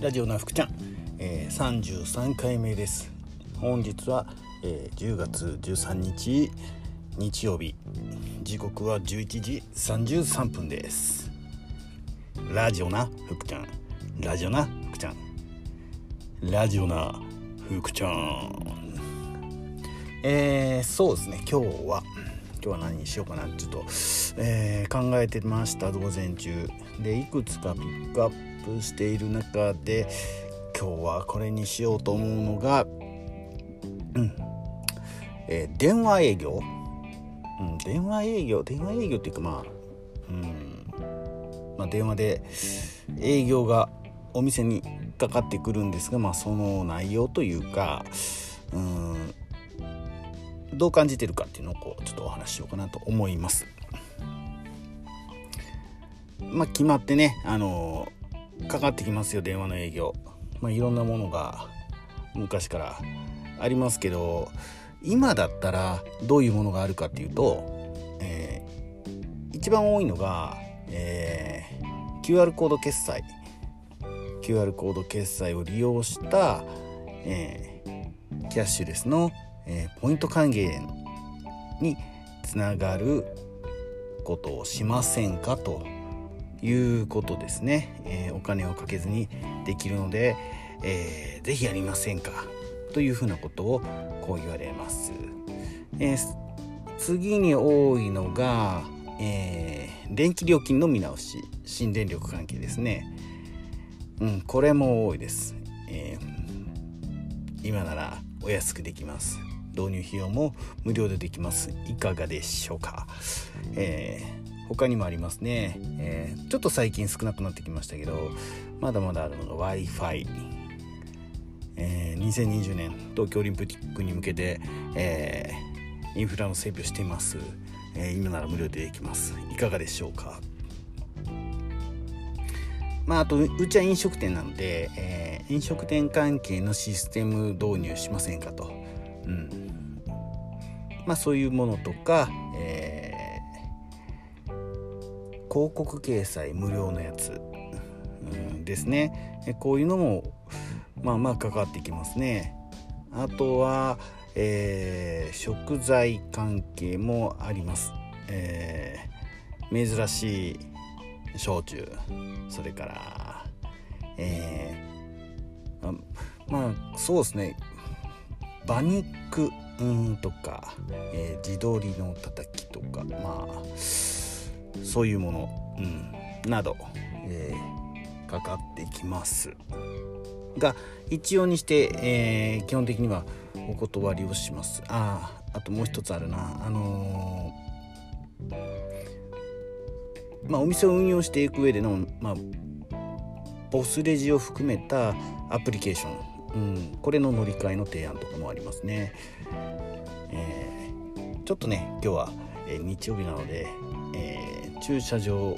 ラジオな福ちゃん、えー、33回目です。本日は、えー、10月13日日曜日。時刻は11時33分です。ラジオな福ちゃん。ラジオな福ちゃん。ラジオな福ちゃん。えー、そうですね。今日は今日は何にしようかなちょっと、えー、考えてました。午前中でいくつかピックアップしている中で今日はこれにしようと思うのが、うん。えー、電話営業、うん、電話営業。電話営業っていうかまあ、うん。まあ、電話で営業がお店にかかってくるんですが、まあ、その内容というかうん。どう感じてるかっていうのをこうちょっとお話ししようかなと思います。まあ、決まってね、あのかかってきますよ電話の営業。まあ、いろんなものが昔からありますけど今だったらどういうものがあるかっていうと、えー、一番多いのが、えー、QR コード決済 QR コード決済を利用した、えー、キャッシュレスのえー、ポイント還元につながることをしませんかということですね、えー、お金をかけずにできるので、えー、ぜひやりませんかというふうなことをこう言われます、えー、次に多いのが、えー、電気料金の見直し新電力関係ですね。うんこれも多いです、えー、今ならお安くできます。導入費用も無料でできます。いかがでしょうか、えー、他にもありますね、えー、ちょっと最近少なくなってきましたけどまだまだあるのが w i f i えー、2020年東京オリンピックに向けて、えー、インフラの整備をしています、えー、今なら無料でできます。いかがでしょうか。まあ、あとうちは飲食店なので、えー、飲食店関係のシステム導入しませんかと、うん。まあ、そういうものとか、えー、広告掲載無料のやつ、うん、ですね。こういうのもまあまあかかってきますね。あとは、えー、食材関係もあります、えー、珍しい焼酎。それからえー、まあそうですね。馬肉うんとか、えー、地鶏のたたきとかまあそういうもの、うん、など、えー、かかってきます。が一応にして、えー、基本的にはお断りをします。あああともう一つあるな。あの、まあお店を運用していく上でのまあボスレジを含めたアプリケーション。うん、これの乗り換えの提案とかもありますね、えー、ちょっとね今日は、えー、日曜日なので、えー、駐車場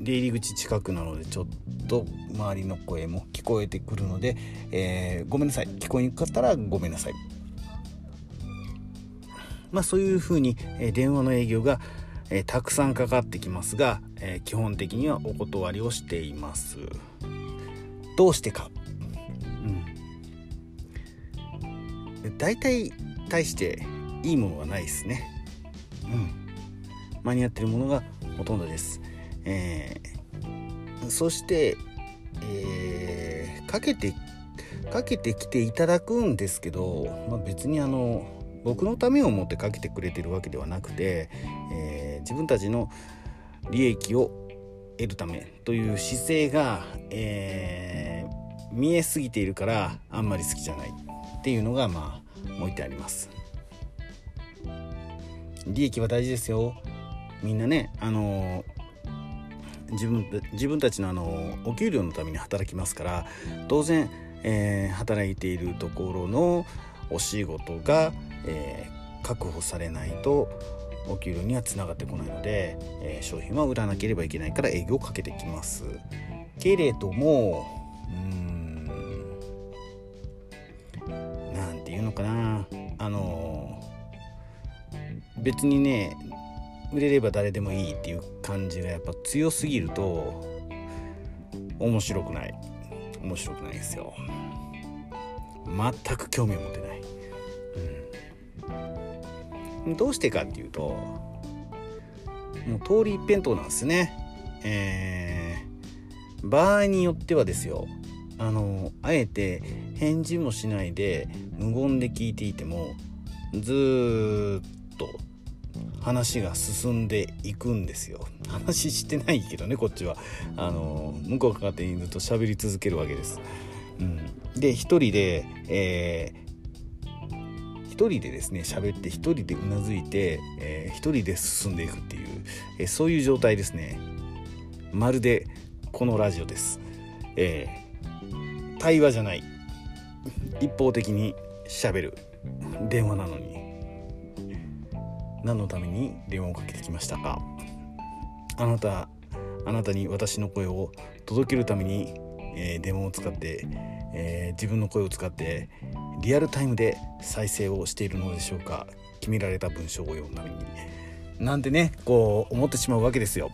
出入り口近くなのでちょっと周りの声も聞こえてくるので、えごめんなさい。聞こえにくかったらごめんなさい。まあそういうふうに、え電話の営業が、えたくさんかかってきますが、え基本的にはお断りをしています。どうしてか。大体大していいものはないですね。うん。間に合ってるものがほとんどです、えー、そして、えー、かけてかけてきていただくんですけど、まあ、別にあの僕のためを思ってかけてくれてるわけではなくて、えー、自分たちの利益を得るためという姿勢が、えー、見えすぎているからあんまり好きじゃない。っていうのがまあ置いてあります。利益は大事ですよ。みんなねあの自分自分たちのあのお給料のために働きますから当然、えー、働いているところのお仕事が、えー、確保されないとお給料にはつながってこないので、えー、商品は売らなければいけないから営業をかけてきます。けれどもうんかな。あの別にね売れれば誰でもいいっていう感じがやっぱ強すぎると面白くない。面白くないですよ。全く興味を持てない、うん、どうしてかっていうともう通り一辺倒なんですね。えー、場合によってはですよ。あのあえて返事もしないで無言で聞いていてもずっと話が進んでいくんですよ。話してないけどねこっちは。あの向こうかかってずっと喋り続けるわけです、うん、で一人で、えー、一人でですね喋って一人でうなずいて、えー、一人で進んでいくっていう、えー、そういう状態ですね。まるでこのラジオです、えー、対話じゃない。一方的に喋る。電話なのに。何のために電話をかけてきましたか？あなたあなたに私の声を届けるために、えー、電話を使って、えー、自分の声を使ってリアルタイムで再生をしているのでしょうか？決められた文章を読むために。なんてねこう思ってしまうわけですよ。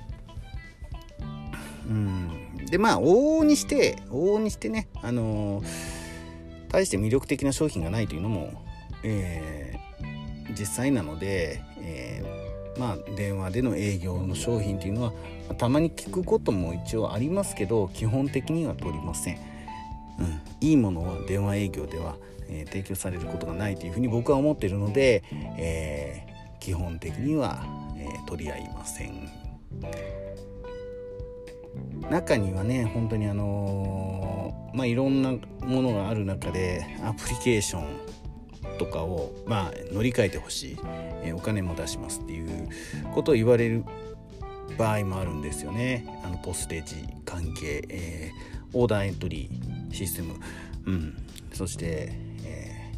うんでまあ往々にして往々にしてねあのー、大して魅力的な商品がないというのも、えー、実際なので、えー、まあ電話での営業の商品っていうのは、たまに聞くことも一応ありますけど基本的には取りません。うん、いいものは電話営業では、えー、提供されることがないというふうに僕は思っているので、えー、基本的には、えー、取り合いません。中にはね本当にあのまあいろんなものがある中でアプリケーションとかを、まあ、乗り換えてほしい、え、お金も出しますっていうことを言われる場合もあるんですよね。あのポステージ関係、えー、オーダーエントリーシステム、うん、そして、え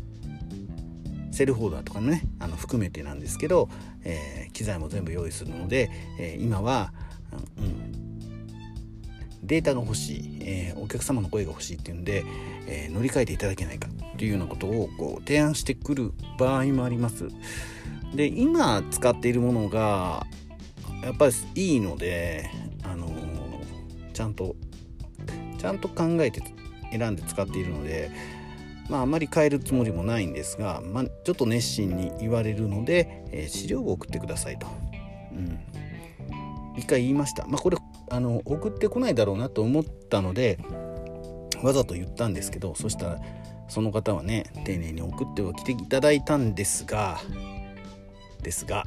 ー、セルフオーダーとかねあの含めてなんですけど、えー、機材も全部用意するので、え今は、うん、データが欲しい、えお客様の声が欲しいっていうんで、え乗り換えていただけないかっていうようなことをこう提案してくる場合もあります。で今使っているものがやっぱりいいので、あのー、ちゃんとちゃんと考えて選んで使っているので、まあ、あまり変えるつもりもないんですが、まあ、ちょっと熱心に言われるので、えー、資料を送ってくださいと。うん一回言いました。まあ、これあの送ってこないだろうなと思ったのでわざと言ったんですけどそしたらその方はね丁寧に送っては来ていただいたんですがですが、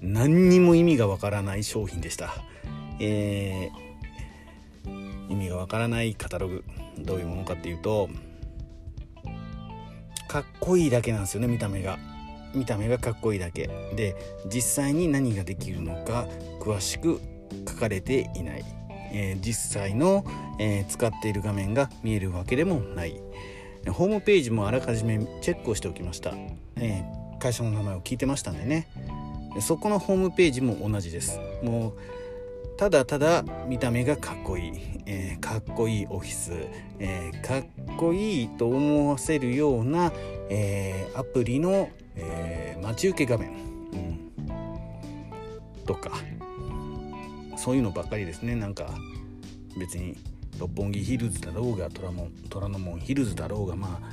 うん、何にも意味がわからない商品でした、えー、意味がわからないカタログどういうものかっていうとかっこいいだけなんですよね見た目が。見た目がかっこいいだけ。で実際に何ができるのか詳しく書かれていない。えー、実際の、えー、使っている画面が見えるわけでもない。ホームページもあらかじめチェックをしておきました、えー、会社の名前を聞いてましたんでね。そこのホームページも同じです。もうただただ見た目がかっこいい、えー、かっこいいオフィス、えー、かっこいいと思わせるような、えー、アプリの、え待ち受け画面、うん、とか。そういうのばっかりですね。なんか別に六本木ヒルズだろうが虎門虎ノ門ヒルズだろうがまあ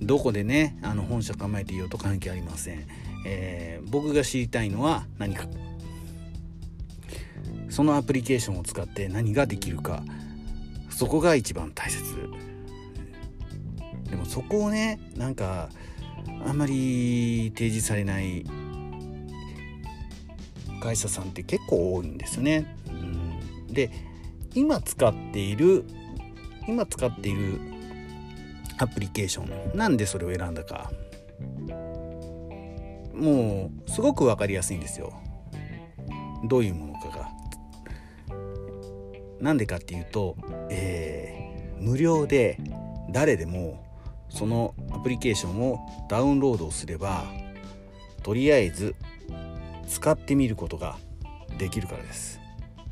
どこでねあの本社構えていようと関係ありません、えー、僕が知りたいのは何か。そのアプリケーションを使って何ができるか。そこが一番大切。でもそこをねなんかあんまり提示されない会社さんって結構多いんですよね。うん、で今使っている今使っているアプリケーションなんでそれを選んだかもうすごく分かりやすいんですよ。どういうものかが。なんでかっていうと、えー、無料で誰でもそのアプリケーションをダウンロードすればとりあえず使ってみることができるからです。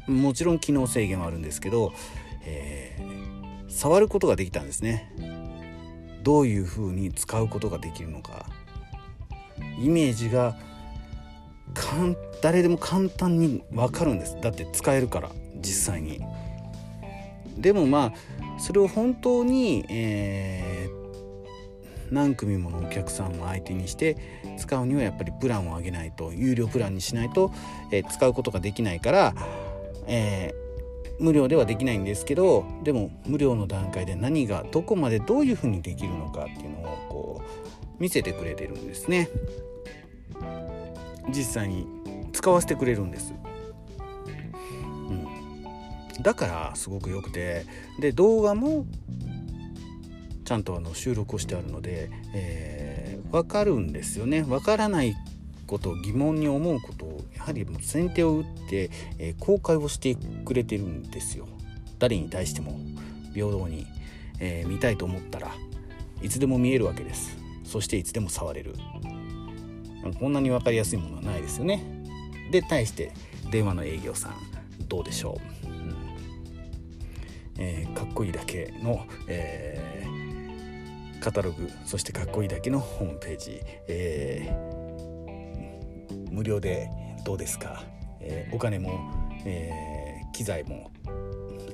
もちろん機能制限はあるんですけど、えー、触ることができたんですね。どういうふうに使うことができるのか。イメージが誰でも簡単に分かるんです。だって使えるから実際に。でもまあそれを本当に、えー、何組ものお客さんを相手にして使うにはやっぱりプランを上げないと有料プランにしないと、えー、使うことができないから、えー、無料ではできないんですけどでも無料の段階で何がどこまでどういうふうにできるのかっていうのをこう見せてくれてるんですね。実際に使わせてくれるんです。うん。だからすごく良くてで動画もちゃんとあの収録をしてあるので、えー、分かるんですよね。分からないこと疑問に思うことをやはりもう先手を打って、えー、公開をしてくれてるんですよ。誰に対しても平等に、えー、見たいと思ったらいつでも見えるわけです。そしていつでも触れる。こんなに分かりやすいものはないですよね。で対して電話の営業さんどうでしょう。えー、かっこいいだけの、えー、カタログそしてかっこいいだけのホームページ、えー、無料でどうですか、えお金も、え機材も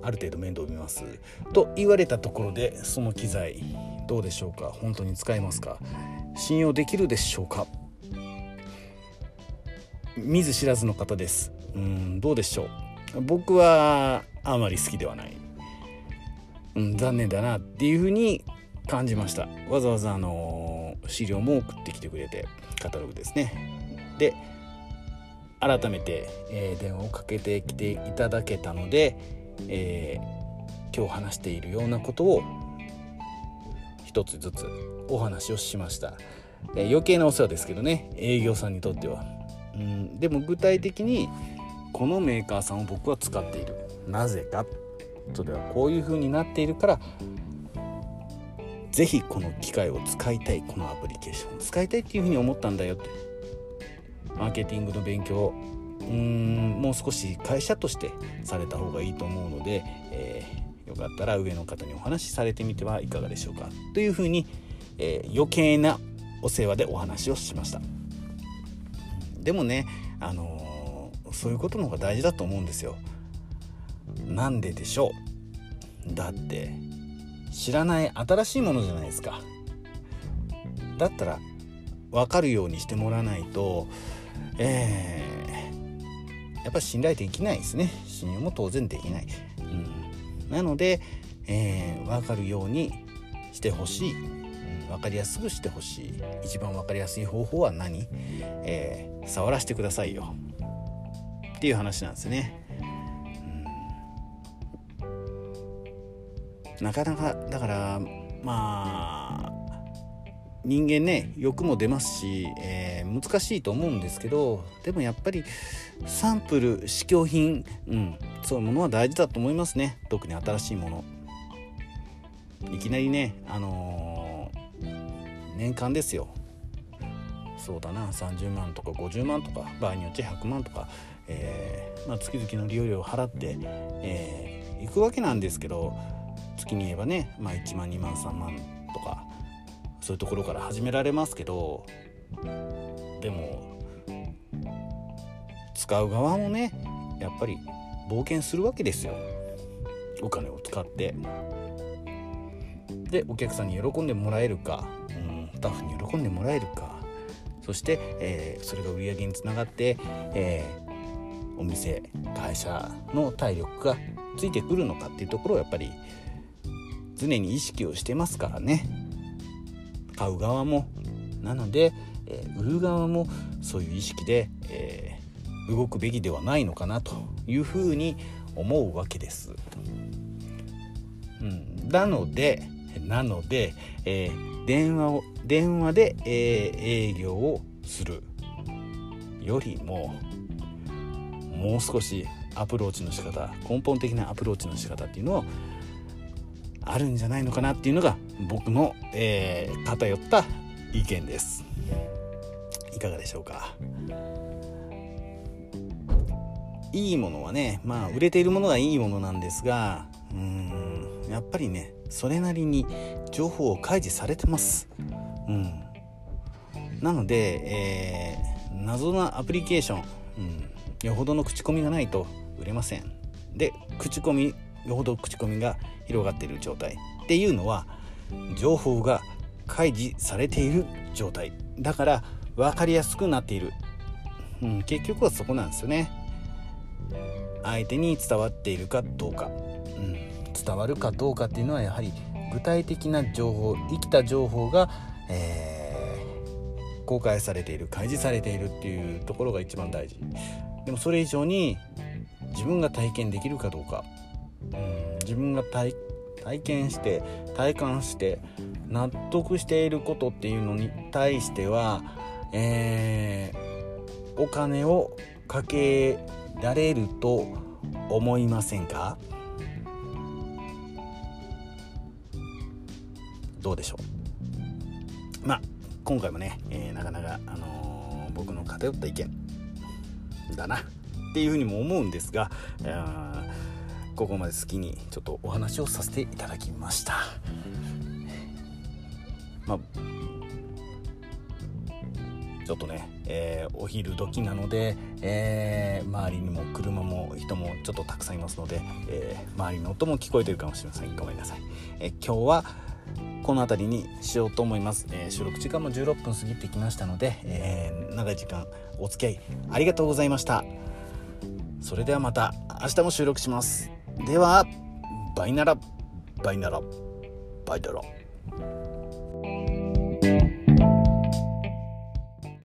ある程度面倒見ます。と言われたところでその機材どうでしょうか？本当に使えますか？信用できるでしょうか？見ず知らずの方です。うんどうでしょう？僕はあまり好きではない。うん、残念だなっていうふうに感じました。わざわざあの資料も送ってきてくれてカタログですね。で改めて、えー、電話をかけてきていただけたので、えー、今日話しているようなことを一つずつお話をしました、えー、余計なお世話ですけどね営業さんにとっては、うん、でも具体的にこのメーカーさんを僕は使っている。なぜか。それはこういう風になっているから是非この機械を使いたいこのアプリケーション使いたいっていう風に思ったんだよって。マーケティングの勉強うーんもう少し会社としてされた方がいいと思うので、えー、よかったら上の方にお話しされてみてはいかがでしょうかというふうに、えー、余計なお世話でお話をしました。でもねあのー、そういうことの方が大事だと思うんですよ。なんででしょう。だって知らない新しいものじゃないですか。だったら分かるようにしてもらわないとえー、やっぱ信頼できないですね。信用も当然できない、うん、なので、えー、分かるようにしてほしい、うん、分かりやすくしてほしい。一番分かりやすい方法は何、えー、触らせてくださいよ。っていう話なんですね。なかなかだからまあ人間ね欲も出ますし、えー、難しいと思うんですけどでもやっぱりサンプル試供品、うん、そういうものは大事だと思いますね。特に新しいもの。いきなりねあのー、年間ですよ。そうだな30万とか50万とか場合によって100万とか、えーまあ、月々の利用料を払って、えー、行くわけなんですけど月に言えばね、まあ、1万2万3万とかそういうところから始められますけどでも使う側もねやっぱり冒険するわけですよ。お金を使って。でお客さんに喜んでもらえるか、うん、スタッフに喜んでもらえるか。そして、えー、それが売り上げにつながって、えー、お店会社の体力がついてくるのかっていうところをやっぱり常に意識をしてますからね。買う側も。なので、えー、売る側もそういう意識で、えー、動くべきではないのかなというふうに思うわけです。うん、なのでなので、えー、電話を電話で、え営業をするよりももう少しアプローチの仕方根本的なアプローチの仕方っていうのをあるんじゃないのかなっていうのが僕の、えー、偏った意見です。いかがでしょうか？いいものはねまあ売れているものがいいものなんですがうんやっぱりねそれなりに情報を開示されてます。うん。なので、えー、謎なアプリケーション、うん、よほどの口コミがないと売れません。で口コミよほど口コミが広がっている状態っていうのは情報が開示されている状態だから分かりやすくなっている、うん、結局はそこなんですよね。相手に伝わっているかどうか、うん、伝わるかどうかっていうのはやはり具体的な情報生きた情報が、えー、公開されている開示されているっていうところが一番大事。でもそれ以上に自分が体験できるかどうか、うん、自分が体験して体感して納得していることっていうのに対しては、えー、お金をかけられると思いませんか？どうでしょう？まあ今回もね、えー、なかなか、あのー、僕の偏った意見だなっていうふうにも思うんですが、ここまで好きにちょっとお話をさせていただきました。まあちょっとね、えー、お昼時なので、えー、周りにも車も人もちょっとたくさんいますので、えー、周りの音も聞こえてるかもしれません。ごめんなさい、え今日はこの辺りにしようと思います、え収録時間も16分過ぎてきましたので、え長い時間お付き合いありがとうございました。それではまた明日も収録します。ではバイナラバイナラバイドロ。